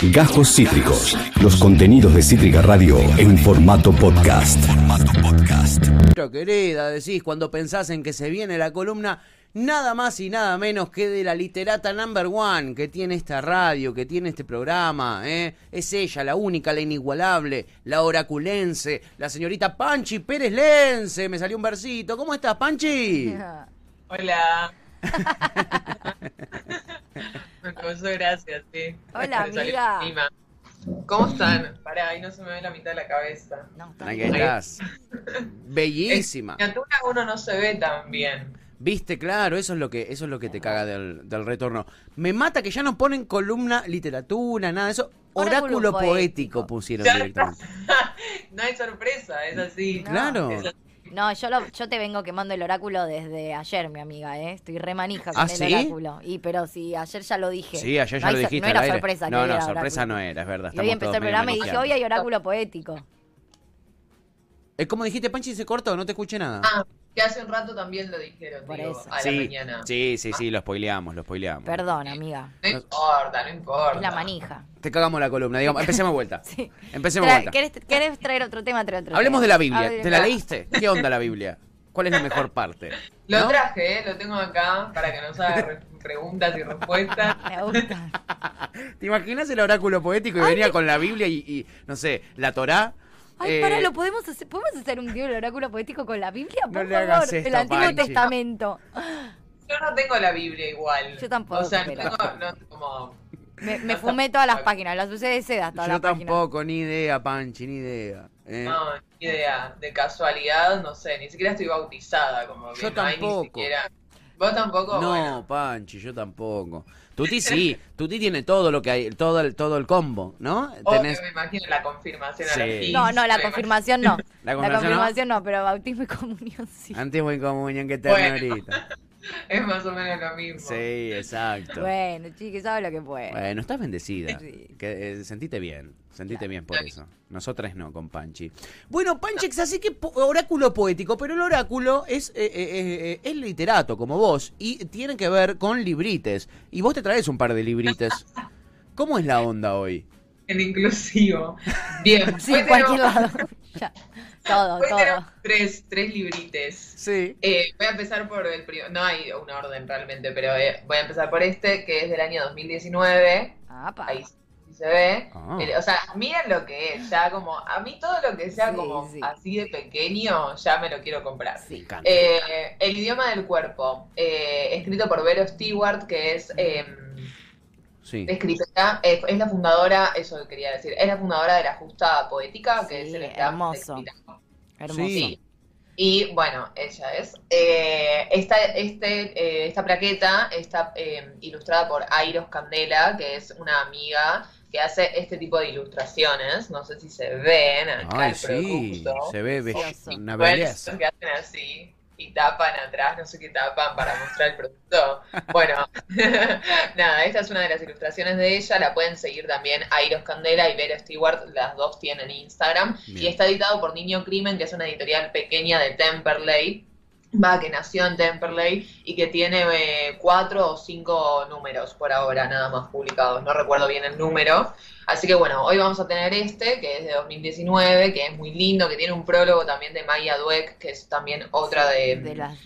Gajos Cítricos. Los contenidos de Cítrica Radio en formato podcast. Pero querida, decís cuando pensás en que se viene la columna nada más y nada menos que de la literata number one que tiene esta radio, que tiene este programa, ¿eh? Es ella, la única, la inigualable, la oraculense, la señorita Panchi Pérez Lense. Me salió un versito. ¿Cómo estás, Panchi? Hola. Me causó gracias, sí. Hola, amiga. ¿Cómo están? Pará, ahí no se me ve la mitad de la cabeza. No, está Ahí estás. Bellísima. En miniatura uno no se ve tan bien. Viste, claro, eso es lo que, eso es lo que te caga del, del retorno. Me mata que ya no ponen columna literatura, nada de eso. Oráculo Oráculo poético, poético. pusieron directamente. no hay sorpresa, es así. Claro. Es así. No, yo, lo- yo te vengo quemando el oráculo desde ayer, mi amiga, ¿eh? Estoy re manija con ¿Ah, el sí? oráculo. Y, pero si ayer ya lo dije. Sí, ayer ya No lo dijiste No al era aire. sorpresa. que No, no, era sorpresa oráculo. no era, es verdad. Y hoy empezó el programa y dije, hoy hay oráculo poético. Es como dijiste, Panchi, se cortó, no te escuché nada. Ah, que hace un rato también lo dijeron, Por digo, eso. a la sí, mañana. sí, sí, sí, lo spoileamos, lo spoileamos. Perdón, amiga. No importa, no importa. Es la manija. Te cagamos la columna, digamos, empecemos vuelta. Sí. Empecemos Tra- vuelta. ¿Querés, querés traer otro tema? Trae otro Hablemos tema. de la Biblia. Hable- ¿Te la leíste? ¿Qué onda la Biblia? ¿Cuál es la mejor parte? Lo ¿No? traje, ¿eh? lo tengo acá para que nos haga re- preguntas y respuestas. Me gusta. ¿Te imaginas el oráculo poético y venía con la Biblia y, y, no sé, la Torá? Ay, Eh, para, ¿lo podemos hacer? ¿Podemos hacer un día el oráculo poético con la Biblia? Por No le favor, hagas esto, el Antiguo Panchi. Testamento. Yo no tengo la Biblia igual. Yo tampoco, O sea, no tengo, no, como... Me, me fumé todas las páginas, las usé de seda, todas Yo las páginas. tampoco, ni idea, Panchi, ni idea. Eh, No, ni idea. De casualidad, no sé. Ni siquiera estoy bautizada. Como que Yo no hay ni tampoco. siquiera. ¿Vos tampoco? no, Bueno, Panchi, yo tampoco. Tuti sí, Tuti tiene todo lo que hay, todo el, todo el combo, ¿no? obvio, Tenés me imagino la confirmación Sí. a la No, no, la confirmación no. la La confirmación, confirmación no, pero bautismo y comunión sí. Antiguo y comunión que Bueno. ternurita. Es más o menos lo mismo. Sí, exacto. Bueno, chiqui, sabe lo que puede. Bueno, estás bendecida. Sí. Que, eh, sentite bien, sentite Claro. bien por eso. Nosotras no, con Panchi. Bueno, Panchex, así que po- oráculo poético, pero el oráculo es, eh, eh, eh, es literato, como vos, y tiene que ver con librites. Y vos te traes un par de librites. ¿Cómo es la onda hoy? El inclusivo. Bien. Sí, en cualquier tenemos- lado. Ya. Todo, todo. tres, tres librites. Sí. Eh, voy a empezar por el primero. No hay un orden realmente, pero eh, voy a empezar por este, que es del año 2019. Apa. Ahí sí se ve. Ah. O sea, miren lo que es, ya como, a mí todo lo que sea Sí, como sí. así de pequeño, ya me lo quiero comprar. Encanta. Eh, el idioma del cuerpo, eh, escrito por Vero Stewart, que es eh, sí. escritora, eh, es la fundadora, eso quería decir, es la fundadora de la Justa Poética, que Sí, es el hermoso. Hermoso. Sí. Y bueno, ella es. Eh, esta, este, eh, esta plaqueta está eh, ilustrada por Airos Candela, que es una amiga que hace este tipo de ilustraciones. No sé si se ven acá Ay, el sí. producto. Se ve una belleza. que hacen así y tapan atrás, no sé qué tapan para mostrar el producto. Bueno, nada, esta es una de las ilustraciones de ella, la pueden seguir también Airos Candela y Vera Stewart, las dos tienen Instagram, Bien. y está editado por Niño Crimen, que es una editorial pequeña de Temperley, va, que nació en Temperley y que tiene eh, cuatro o cinco números por ahora, nada más publicados, no recuerdo bien el número. Así que bueno, hoy vamos a tener este, que es de 2019, que es muy lindo, que tiene un prólogo también de Maya Dweck, que es también otra de... De las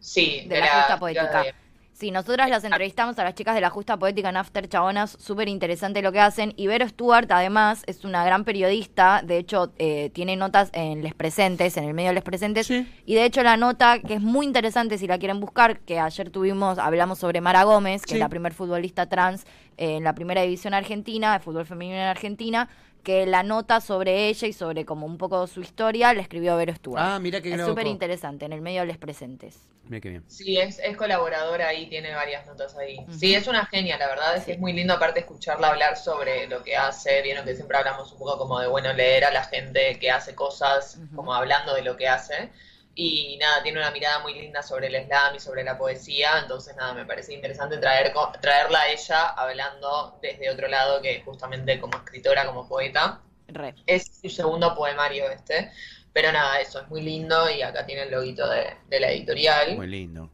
sí, de la poética. de- Sí, nosotras las entrevistamos a las chicas de la Justa Poética en After Chabonas, súper interesante lo que hacen. Y Vero Stewart, además, es una gran periodista, de hecho, eh, tiene notas en Les Presentes, en el medio de Les Presentes. Sí. Y de hecho, la nota, que es muy interesante si la quieren buscar, que ayer tuvimos, hablamos sobre Mara Gómez, que Sí. es la primer futbolista trans eh, en la primera división argentina, de fútbol femenino en Argentina, que la nota sobre ella y sobre como un poco su historia la escribió Vero Stewart. Ah, mira qué es súper interesante, en el medio de Les Presentes. Mira qué bien. Sí, es, es colaboradora ahí, tiene varias notas ahí. Sí, es una genia, la verdad es que es muy lindo aparte escucharla hablar sobre lo que hace. Vieron que siempre hablamos un poco como de, bueno, leer a la gente que hace cosas, como hablando de lo que hace. Y nada, tiene una mirada muy linda sobre el slam y sobre la poesía, entonces nada, me parece interesante traer, co- traerla a ella hablando desde otro lado que justamente como escritora, como poeta. Re. Es su segundo poemario este, pero nada, eso es muy lindo y acá tiene el loguito de, de la editorial. Muy lindo.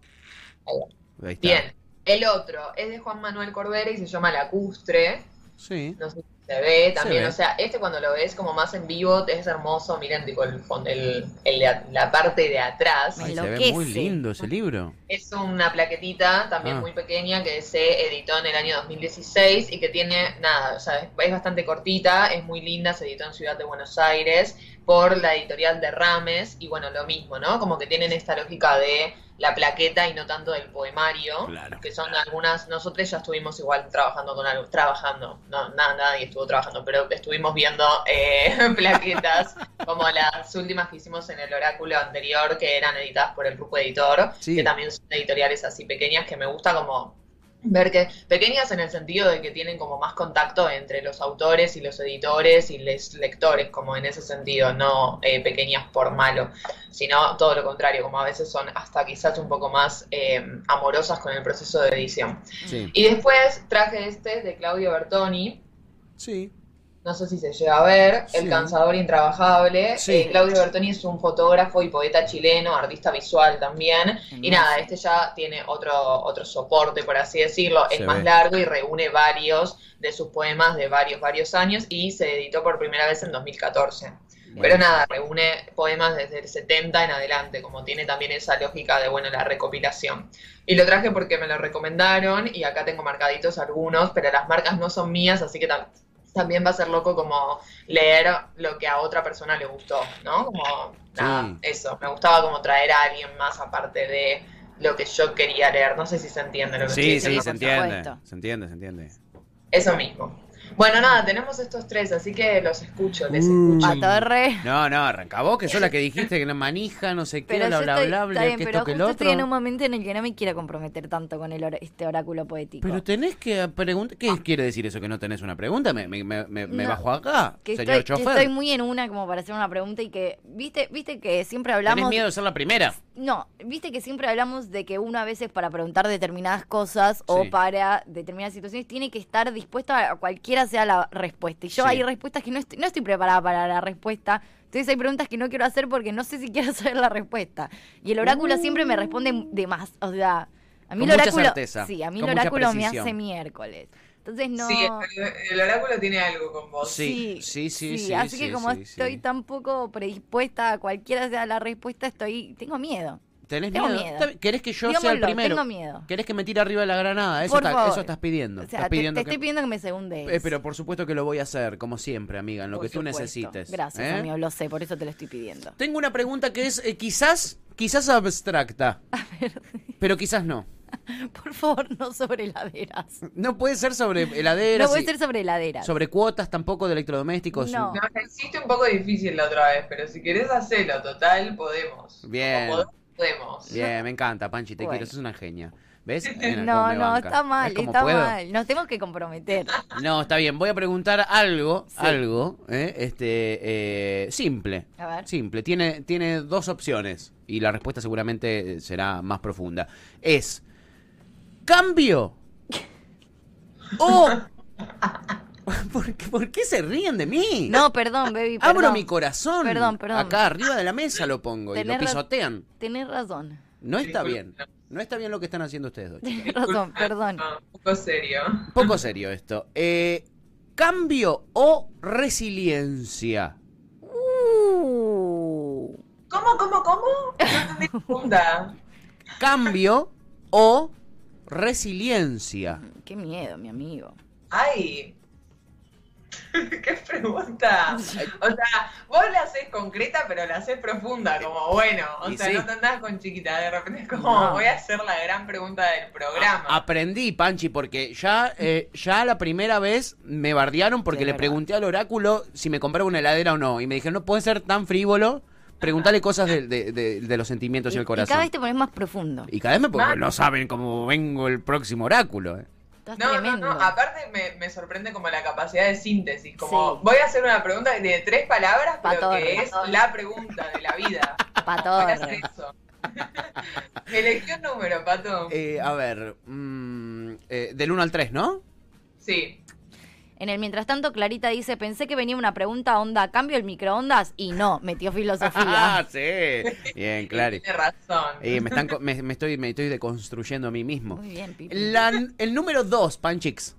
Ahí está. Bien, el otro es de Juan Manuel Cordera y se llama Lacustre. Sí. No sé si se ve también, ve. o sea, este cuando lo ves como más en vivo es hermoso, miren tipo el, el, el de- la parte de atrás. Ay, se ve muy lindo ese libro. Es una plaquetita también Ah. muy pequeña que se editó en el año 2016 y que tiene, nada, o sea, es, es bastante cortita, es muy linda, se editó en Ciudad de Buenos Aires por la editorial de Rames y bueno, lo mismo, ¿no? Como que tienen esta lógica de la plaqueta y no tanto del poemario, Claro. que son algunas, nosotros ya estuvimos igual trabajando con algo, trabajando, no, nada, nadie estuvo trabajando, pero estuvimos viendo eh, plaquetas como las últimas que hicimos en el oráculo anterior, que eran editadas por el grupo editor, Sí. que también son editoriales así pequeñas que me gusta como ver que pequeñas en el sentido de que tienen como más contacto entre los autores y los editores y los lectores, como en ese sentido, no eh, pequeñas por malo, sino todo lo contrario, como a veces son hasta quizás un poco más eh, amorosas con el proceso de edición. Sí. Y después traje este de Claudio Bertoni, Sí. no sé si se llega a ver, Sí. El Cansador Intrabajable. Sí. Eh, Claudio Bertoni es un fotógrafo y poeta chileno, artista visual también. Y nada, este ya tiene otro, otro soporte, por así decirlo. Es Se más ve. largo y reúne varios de sus poemas de varios, varios años y se editó por primera vez en 2014. Pero nada, reúne poemas desde el 70 en adelante, como tiene también esa lógica de, bueno, la recopilación. Y lo traje porque me lo recomendaron y acá tengo marcaditos algunos, pero las marcas no son mías, así que también va a ser loco como leer lo que a otra persona le gustó, ¿no? Como, nada, Sí. eso. Me gustaba como traer a alguien más aparte de lo que yo quería leer. No sé si se entiende lo que estoy Sí, diciendo. sí, se por entiende. Se entiende, se entiende. Eso mismo. Bueno, nada, tenemos estos tres, así que los escucho, les Mm. escucho. A torre. No, no, arranca vos, que sos la que dijiste que la manija, no sé qué, Pero bla, bla, estoy, bla, bla, bien, que esto, que el otro. estoy en un momento en el que no me quiero comprometer tanto con el or- este oráculo poético. Pero tenés que preguntar. ¿Qué quiere decir eso que no tenés una pregunta? ¿Me, me, me, me- me No, bajo acá, que señor estoy, que chofer? estoy muy en una como para hacer una pregunta y que, viste, viste que siempre ¿Tenés hablamos... miedo de ser la primera? No, viste que siempre hablamos de que uno a veces para preguntar determinadas cosas Sí. o para determinadas situaciones tiene que estar dispuesto a cualquiera sea la respuesta. Y yo Sí. hay respuestas que no estoy, no estoy preparada para la respuesta. Entonces hay preguntas que no quiero hacer porque no sé si quiero saber la respuesta. Y el oráculo siempre me responde de más. O sea, a mí Con el mucha oráculo... certeza, Sí, a mí con el oráculo me hace miércoles. Entonces no... Sí, el, el oráculo tiene algo con vos. Sí, sí, sí, sí, así sí, que como sí, estoy sí. tan poco predispuesta a cualquiera sea la respuesta, estoy tengo miedo. ¿Tenés Tengo miedo? miedo. ¿Querés que yo sea el primero? tengo miedo. ¿Querés que me tire arriba de la granada? Eso, Por está- favor. eso estás pidiendo. O estás sea, pidiendo te que... estoy pidiendo que me segundes. Eh, pero por supuesto que lo voy a hacer, como siempre, amiga, en lo Por que tú necesites. Gracias, ¿eh? amigo, lo sé, por eso te lo estoy pidiendo. Tengo una pregunta que es eh, quizás, quizás abstracta, pero quizás no. Por favor, no sobre heladeras. No puede ser sobre heladeras, No puede y- ser sobre heladeras. sobre cuotas tampoco de electrodomésticos. No. No, hiciste un poco difícil la otra vez, pero si querés hacerlo, total, podemos. Bien. Como podemos, podemos. Bien, me encanta, Panchi, te Bueno. quiero, sos una genia. ¿Ves? No, no, banca. está mal, ¿Ves cómo está puedo? mal. Nos tenemos que comprometer. No, está bien. Voy a preguntar algo, Sí. algo, ¿eh? este, eh, simple. A ver. Simple. Tiene, tiene dos opciones y la respuesta seguramente será más profunda. Es cambio o ¿Por qué, por qué se ríen de mí? No, perdón, baby. Abro mi corazón. Perdón, perdón. Acá arriba de la mesa lo pongo y lo pisotean. Tenés razón. No está bien. No está bien lo que están haciendo ustedes dos. Tenés razón, perdón. No, un poco serio. Poco serio esto. Eh, ¿Cambio o resiliencia? Uh, ¿Cómo, cómo, cómo? No entendí. ¿Cambio o resiliencia? qué miedo, mi amigo. Ay. ¿Qué pregunta? O sea, vos la haces concreta, pero la haces profunda, como bueno. O Y sea, sí. no te andás con chiquita, de repente es como, No. voy a hacer la gran pregunta del programa. A- Aprendí, Panchi, porque ya, eh, ya la primera vez me bardearon porque Sí, le verdad. pregunté al oráculo si me compraba una heladera o no. Y me dijeron, no puede ser tan frívolo. Preguntarle cosas de, de- de- de los sentimientos y, Y, el y corazón. cada vez te pones más profundo. Y cada vez me porque Mal. no saben cómo vengo el próximo oráculo. eh. Estás No, no, tremendo. no, aparte me, me sorprende como la capacidad de síntesis, como Sí. voy a hacer una pregunta de tres palabras, pero Patorre. que es la pregunta de la vida. Voy a hacer Patorre. eso. Elegí un número, Pato. Eh, a ver, mm, eh, del 1 al 3, ¿no? Sí. En el mientras tanto, Clarita dice, pensé que venía una pregunta onda, ¿cambio el microondas? Y no, metió Ah, filosofía. sí. Bien, claro. Tiene razón. Y me, están, co- me, me estoy, me estoy deconstruyendo a mí mismo. Muy bien, Pipi. La- el número 2, Panchix.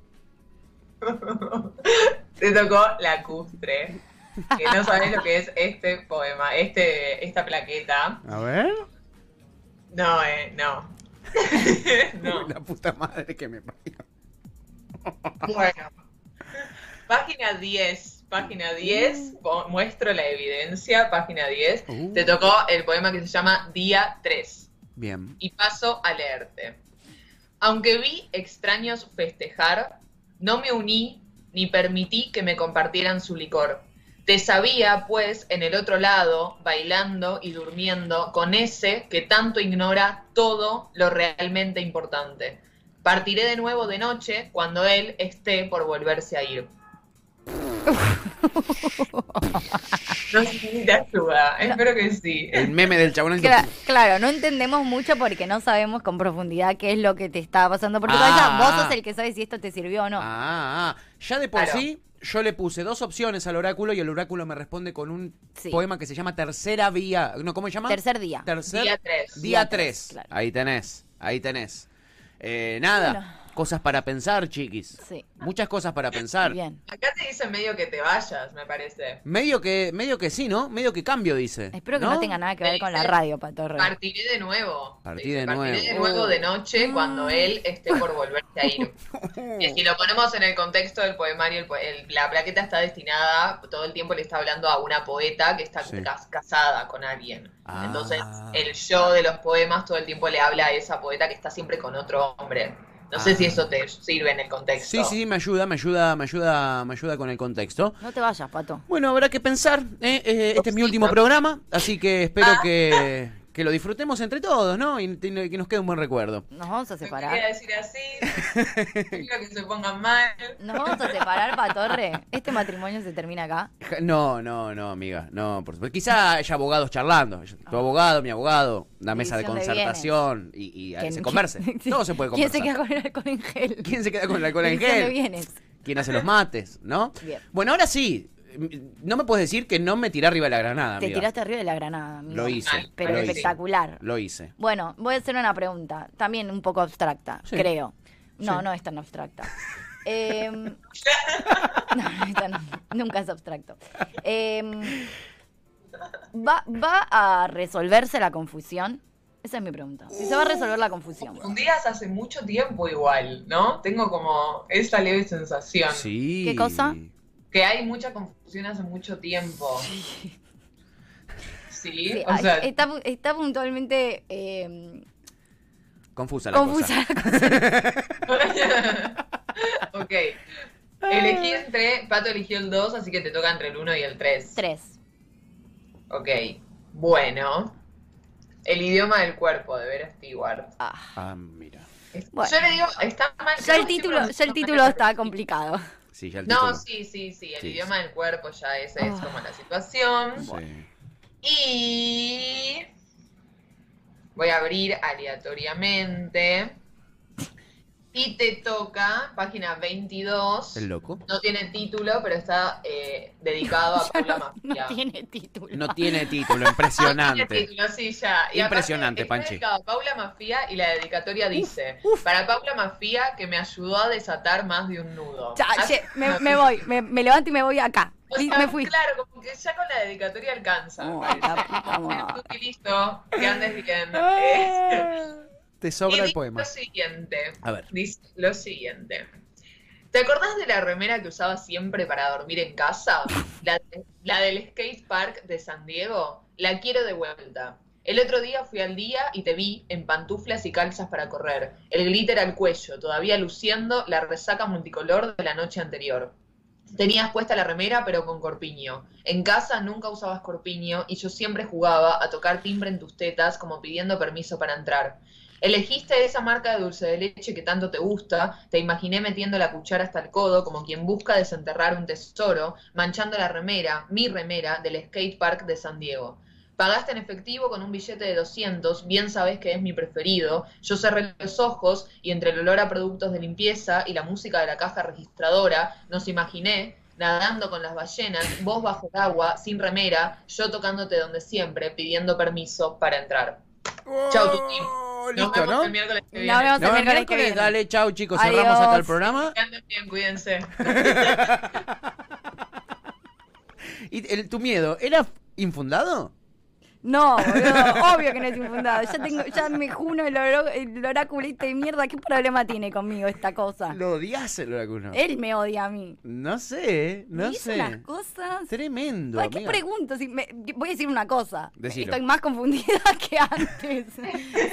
Te tocó lacustre. Que no sabes lo que es este poema, este, esta plaqueta. A ver. No, eh, no. no. La puta madre que me parió. Bueno. Página 10. Página 10. po- Muestro la evidencia. Página 10. Uh. Te tocó el poema que se llama Día 3. Bien. y paso a leerte. Aunque vi extraños festejar, no me uní ni permití que me compartieran su licor. Te sabía, pues, en el otro lado, bailando y durmiendo con ese que tanto ignora todo lo realmente importante. Partiré de nuevo de noche cuando él esté por volverse a ir. No sé si te ayuda, espero que sí. El meme del chabón el que- Cla- claro, no entendemos mucho porque no sabemos con profundidad qué es lo que te está pasando por tu Ah. Vos sos el que sabe si esto te sirvió o no. Ah, ah. ya de por Claro. sí, yo le puse dos opciones al oráculo y el oráculo me responde con un Sí. poema que se llama Tercera Vía. No, ¿Cómo se llama? Tercer día. Tercer Día 3. Día Día 3. tres, claro. Ahí tenés, ahí tenés. Eh, nada. Cosas para pensar, chiquis. Sí. Muchas cosas para pensar. Bien. Acá te dice medio que te vayas, me parece. Medio que, medio que sí, ¿no? Medio que cambio, dice. Espero que no, tenga nada que ver con la radio, Patorre. Partiré de nuevo. Partí de Partiré nuevo. de nuevo de noche Mm. cuando él esté por volverse a ir. Y si lo ponemos en el contexto del poemario, el po- el- la plaqueta está destinada, todo el tiempo le está hablando a una poeta que está Sí. cas- casada con alguien. Ah. Entonces, el yo de los poemas todo el tiempo le habla a esa poeta que está siempre con otro hombre. No sé Ah. si eso te sirve en el contexto. Sí, sí, me ayuda, me ayuda, me ayuda, me ayuda con el contexto. No te vayas, Pato. Bueno, habrá que pensar. ¿eh? Eh, este es mi último programa, así que espero Ah. que, que lo disfrutemos entre todos, ¿no? Y, y que nos quede un buen recuerdo. Nos vamos a No separar. quería decir así. no quiero que se pongan mal. Nos vamos a separar, Patorre. Este matrimonio se termina acá. No, no, no, amiga, no, por supuesto. Quizá haya abogados charlando. Tu abogado, mi abogado, una mesa de División de concertación y, y ¿Quién- se converse. sí. Todo se puede ¿Quién conversar. se queda con el alcohol en gel? ¿Quién se queda con el alcohol en gel? ¿Quién hace los mates? ¿no? Bien. Bueno, ahora sí. No me puedes decir que no me tiré arriba de la granada, Te amiga. tiraste arriba de la granada. Lo hice, Pero lo hice. espectacular. Lo hice. Bueno, voy a hacer una pregunta, también un poco abstracta, Sí. creo. No, Sí. no es tan abstracta. Em, no, esta no, nunca es abstracto. Em, ¿va, ¿Va a resolverse la confusión? Esa es mi pregunta. Si se va a resolver la confusión. Confundías hace mucho tiempo igual, ¿no? Tengo como esa leve sensación. Sí. ¿Qué cosa? Que hay mucha confusión hace mucho tiempo. Sí, Sí, o ay, sea, está, pu- está puntualmente em, Confusa la confusa cosa. la cosa. ok. Elegí entre, Pato eligió el 2, así que te toca entre el 1 y el 3. Tres. Ok. Bueno. El idioma del cuerpo, de Vera Stewart. Ah, Ah, mira. Bueno. Yo le digo, está mal. ya el título, ya el título está complicado. Sí, ya el No, título. sí, sí, sí. El Sí. idioma del cuerpo ya esa es Ah. como la situación. Sí. Y voy a abrir aleatoriamente. Y te toca, página 22. El loco. No tiene título, pero está eh, dedicado a Paula No Mafia. tiene título. No tiene título, No tiene impresionante. título, sí, ya. Y aparte Impresionante, está Panchi. dedicado a Paula Mafia y la dedicatoria dice: Para Paula Mafia, que me ayudó a desatar más de un nudo. Ya, che, me, me voy, me, me levanto y me voy acá. O sea, me fui. Claro, como que ya con la dedicatoria alcanza. Oh, la puta listo, que andes bien. Te y sobra el dice poema. lo siguiente. A ver. Dice lo siguiente. ¿Te acordás de la remera que usaba siempre para dormir en casa? La, la del skate park de San Diego. La quiero de vuelta. El otro día fui al día y te vi en pantuflas y calzas para correr. El glitter al cuello, todavía luciendo la resaca multicolor de la noche anterior. Tenías puesta la remera pero con corpiño. En casa nunca usabas corpiño y yo siempre jugaba a tocar timbre en tus tetas como pidiendo permiso para entrar. Elegiste esa marca de dulce de leche que tanto te gusta, te imaginé metiendo la cuchara hasta el codo como quien busca desenterrar un tesoro, manchando la remera, mi remera, del skate park de San Diego. Pagaste en efectivo con un billete de 200, bien sabes que es mi preferido. Yo cerré los ojos y entre el olor a productos de limpieza y la música de la caja registradora, nos imaginé nadando con las ballenas, vos bajo el agua, sin remera, yo tocándote donde siempre, pidiendo permiso para entrar. Chau, Tuti. Oh, Nos listo, vemos ¿no? el miércoles que Nos viene. vemos Nos el vemos miércoles que viene. Dale, chau, chicos. Cerramos Adiós. acá el programa. Que anden bien, cuídense. ¿Y el- tu miedo era infundado? No, boludo, obvio que no es infundado. Ya tengo, ya me juno el, oráculo este de mierda. ¿Qué problema tiene conmigo esta cosa? ¿Lo odias el oráculo? Él me odia a mí. No sé, no sé. unas cosas. Tremendo. ¿Para qué amiga. pregunto? Si me- voy a decir una cosa. Decilo. Estoy más confundida que antes.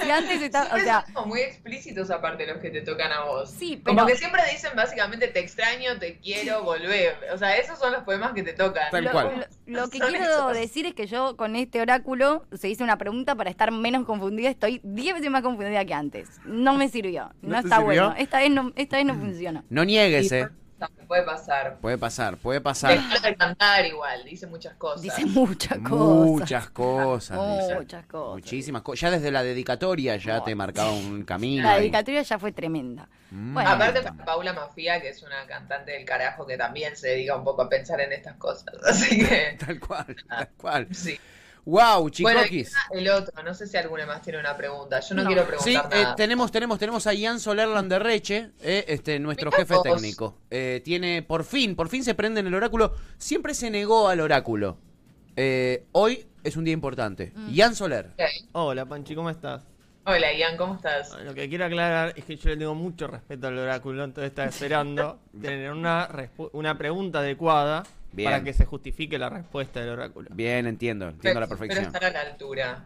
si antes estaba, o sea, son como muy explícitos aparte los que te tocan a vos. Sí, Como pero- que siempre dicen básicamente te extraño, te quiero, volver. O sea, esos son los poemas que te tocan. Tal lo, cual. lo- lo que Son quiero esos. decir es que yo con este oráculo se hice una pregunta para estar menos confundida. Estoy 10 veces más confundida que antes. No me sirvió. ¿No está sirvió? bueno. Esta vez no, esta vez no funciona. No niegues, eh. Puede pasar. Puede pasar, puede pasar. Deja de cantar igual, dice muchas cosas. Dice muchas cosas. Muchas cosas. Muchas cosas. Muchísimas cosas. Ya desde la dedicatoria ya te marcaba un camino. La ahí. dedicatoria ya fue tremenda. Mm. Bueno, Aparte para Paula Mafia, que es una cantante del carajo que también se dedica un poco a pensar en estas cosas. Así que, Tal cual, tal cual. sí. Wow, Bueno, chicoquis. el otro, no sé si alguno más tiene una pregunta. Yo no, No. quiero Sí, preguntar eh, nada. tenemos, tenemos, tenemos a Ian Solerland de Reche, eh, este, nuestro Mirá jefe vos. técnico. Eh, tiene, por fin, por fin se prende en el oráculo. Siempre se negó al oráculo. Eh, hoy es un día importante. Mm. Ian Soler. Hola, Panchi, ¿cómo estás? Hola, Ian, ¿cómo estás? Lo que quiero aclarar es que yo le tengo mucho respeto al oráculo, entonces estaba esperando tener una, una pregunta adecuada Bien. para que se justifique la respuesta del oráculo. Bien, entiendo, entiendo a la Pero perfección. estar a la altura.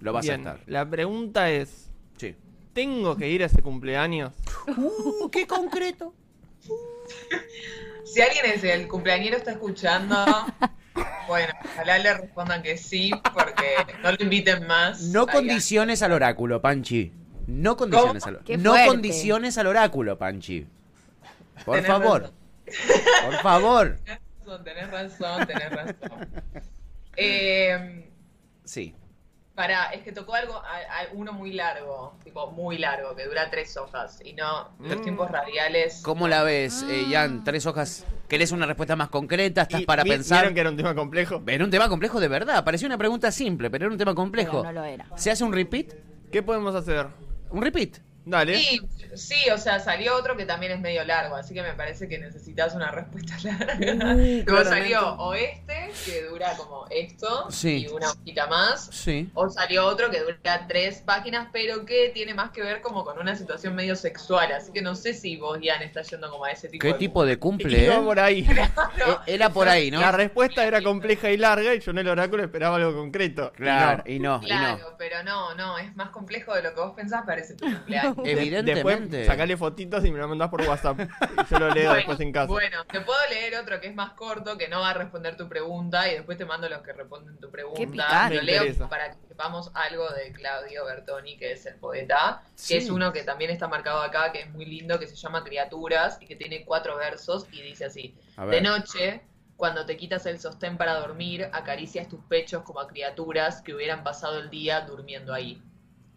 Lo vas Bien, a estar. la pregunta es, Sí. ¿tengo que ir a ese cumpleaños? Uh, qué concreto. Si alguien es el cumpleañero está escuchando, bueno, ojalá le respondan que sí, porque no lo inviten más. No condiciones al oráculo, Panchi. No condiciones al Qué No condiciones al oráculo, Panchi. Por Tenés favor. razón. Por favor. Tenés razón, tenés razón, tenés razón. Eh, Sí. Pará, es que tocó algo, a- a- uno muy largo, tipo muy largo, que dura tres hojas, y no, los Mm. tiempos radiales. ¿Cómo la ves, eh, Ian? Tres hojas. ¿Querés una respuesta más concreta? ¿Estás Y para pensar? ¿Vieron que era un tema complejo? Era un tema complejo de verdad. Parecía una pregunta simple, pero era un tema complejo. Pero no lo era. ¿Se hace un repeat? ¿Qué podemos hacer? ¿Un repeat? Dale. Sí, sí, o sea, salió otro que también es medio largo, así que me parece que necesitas una respuesta larga. Luego claramente. salió o este, que dura como esto, Sí. y una hojita más, Sí. o salió otro que dura tres páginas, pero que tiene más que ver como con una situación medio sexual, así que no sé si vos, Ian, estás yendo como a ese tipo ¿Qué de... tipo de cumple, Iba eh? por ahí. Eh, Era por ahí, ¿no? La respuesta era compleja y larga y yo en el oráculo esperaba algo concreto. Y Claro, no. y no, y no. Claro, pero no, no, es más complejo de lo que vos pensás, parece tu cumpleaños. De- Evidentemente. Después sacale fotitos y me lo mandás por WhatsApp. Y yo lo leo después en casa. Bueno, te puedo leer otro que es más corto, que no va a responder tu pregunta, y después te mando los que responden tu pregunta. picante. Lo leo para que sepamos algo de Claudio Bertoni, que es el poeta, Sí. que es uno que también está marcado acá, que es muy lindo, que se llama Criaturas, y que tiene cuatro versos, y dice así. De noche, cuando te quitas el sostén para dormir, acaricias tus pechos como a criaturas que hubieran pasado el día durmiendo ahí.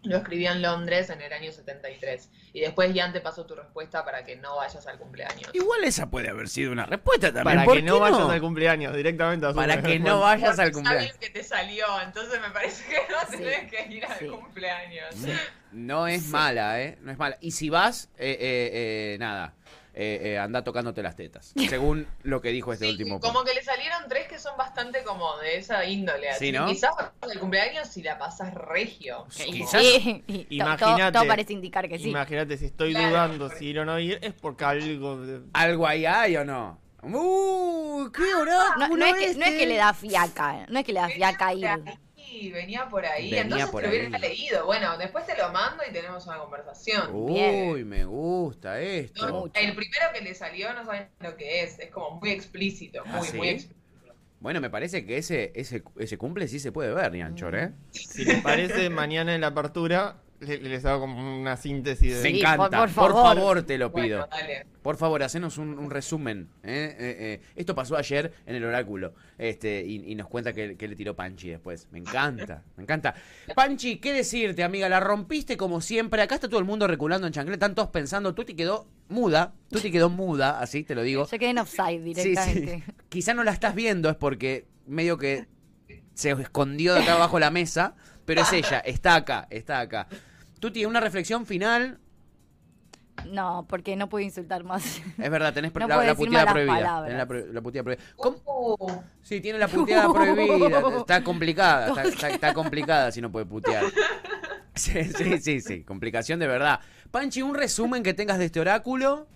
Lo escribí en Londres en el año 73. Y después ya te pasó tu respuesta para que no vayas al cumpleaños. Igual esa puede haber sido una respuesta también. Para ¿por que no vayas al cumpleaños, directamente a su Para que no vayas al cumpleaños. sabes que te salió, entonces me parece que no Sí, tenés que ir al sí. cumpleaños. No es mala, ¿eh? No es mala. Y si vas, eh, eh, eh, nada. Eh, eh, anda tocándote las tetas. Según lo que dijo este Sí, último. como que le salieron tres que son bastante como de esa índole. Así Sí, ¿no? Quizás en el cumpleaños si la pasas regio. Quizás. Imagínate. todo, todo parece indicar que sí. Imagínate, si estoy Claro. dudando si ir o no ir, es porque algo. de- ¿Algo ahí hay o no? ¡Uh! ¡Qué oráculo No, no es que, no es este! que le da fiaca, no es que le da fiaca ir. Venía por ahí. Venía Entonces por te lo hubiera ahí. leído. Bueno, después te lo mando y tenemos una conversación. Uy, me gusta esto. el primero que le salió no saben lo que es. Es como muy explícito. Muy, ¿Ah, sí? muy explícito. Bueno, me parece que ese, ese, ese cumple sí se puede ver, Nianchor, ¿eh? Si les parece, mañana en la apertura le- les hago como una síntesis de. Me Sí, encanta. por- por favor. te lo pido. Bueno, dale. Por favor, hacenos un, un resumen. ¿eh? Eh, eh, Esto pasó ayer en el oráculo. Este, y, y nos cuenta que, que le tiró Panchi después. Me encanta, me encanta. Panchi, ¿qué decirte, amiga? La rompiste como siempre. Acá está todo el mundo reculando en chanclet. Están todos pensando. Tú te quedó muda. Tú te quedó muda, así te lo digo. Yo quedé en offside directamente. Quizá no la estás viendo, es porque medio que se escondió de acá abajo la mesa. Pero es ella, está acá, está acá. Tuti, una reflexión final. No, porque no puedo insultar más. Es verdad, tenés No la, la puteada prohibida. Tenés la, pro- la puteada prohibida. ¿Cómo? Sí, tiene la puteada prohibida. Está complicada. Está, está- está complicada si no puede putear. Sí, sí, sí, sí. Complicación de verdad. Panchi, un resumen que tengas de este oráculo.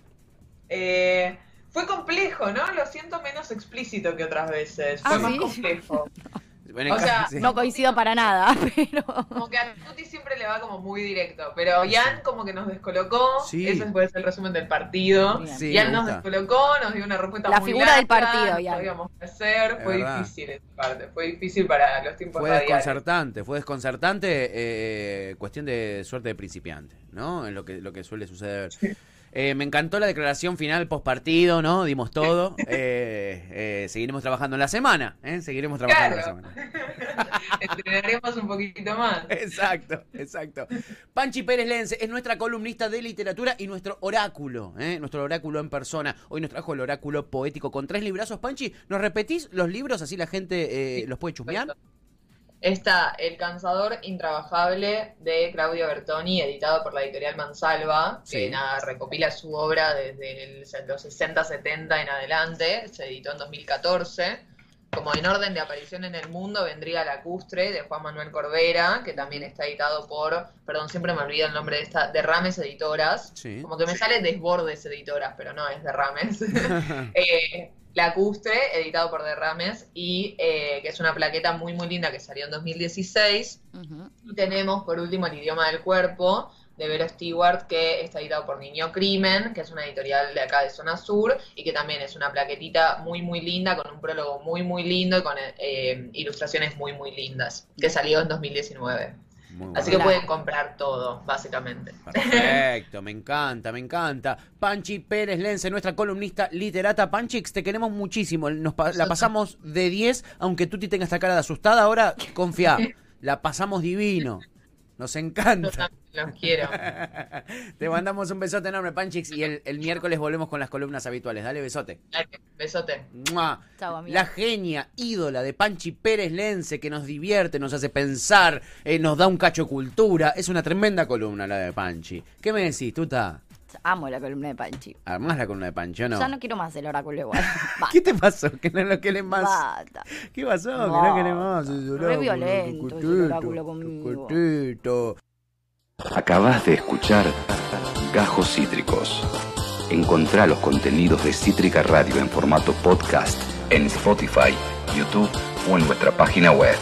eh, fue complejo, ¿no? Lo siento menos explícito que otras veces. Fue Ah, más ¿sí? complejo. Bueno, O sea, sí. No coincido para nada, pero. Como que a Tuti siempre le va como muy directo, pero Jan como que nos descolocó. Sí. Ese puede ser el resumen del partido. Sí, me nos descolocó, nos dio una respuesta La muy figura del partido, no sabíamos qué hacer. Es Fue verdad. difícil esa parte. Fue difícil para los tiempos Fue radiales. desconcertante, fue desconcertante, eh, cuestión de suerte de principiante, ¿no? Es lo que, lo que suele suceder. Eh, me encantó la declaración final post partido, ¿no? Dimos todo. Eh, eh, seguiremos trabajando en la semana, ¿eh? Seguiremos trabajando Claro. en la semana. Entrenaremos un poquito más. Exacto, exacto. Panchi Pérez Lense es nuestra columnista de literatura y nuestro oráculo, ¿eh? nuestro oráculo en persona. Hoy nos trajo el oráculo poético con tres librazos. Panchi, ¿nos repetís los libros así la gente eh, los puede chusmear? Está El Cansador Intrabajable de Claudio Bertoni, editado por la editorial Mansalva, Sí. que nada, recopila su obra desde el- los 60-70 en adelante, se editó en 2014. Como en orden de aparición en el mundo vendría Lacustre de Juan Manuel Corbera, que también está editado por, perdón, siempre me olvido el nombre de esta, Derrames Editoras. Sí. Como que me sale Desbordes Editoras, pero no, es Derrames. Eh, Lacustre, editado por Derrames, y eh, que es una plaqueta muy, muy linda que salió en 2016. Ujú. Y tenemos, por último, El idioma del cuerpo, de Vero Stewart, que está editado por Niño Crimen, que es una editorial de acá de Zona Sur, y que también es una plaquetita muy, muy linda, con un prólogo muy, muy lindo y con eh, ilustraciones muy, muy lindas, que salió en 2019. Muy Así bueno. que pueden comprar todo, básicamente. Perfecto, me encanta, me encanta. Panchi Pérez Lense, nuestra columnista literata. Panchix, te queremos muchísimo. Nos pa- la pasamos de 10, aunque tú tengas esta cara de asustada. Ahora, confía, la pasamos divino. Nos encanta. los quiero. Te mandamos un besote enorme, Panchix. Y el, el miércoles volvemos con las columnas habituales. Dale, besote. Dale, Besote. ¡Mua! Chau, amiga. La genia, ídola de Panchi Pérez Lense, que nos divierte, nos hace pensar, eh, nos da un cacho de cultura. Es una tremenda columna la de Panchi. ¿Qué me decís, Tuta? Amo la columna de Panchi. ¿Armás la columna de Panchi o no? Ya no quiero más el oráculo igual. ¿Qué te pasó? Que no lo querés más. ¿Qué pasó? Que No, no querés más. re oráculo, violento tu cutito, oráculo tu conmigo. Acabas de escuchar Gajos Cítricos. Encontrá los contenidos de Cítrica Radio en formato podcast en Spotify, YouTube o en nuestra página web.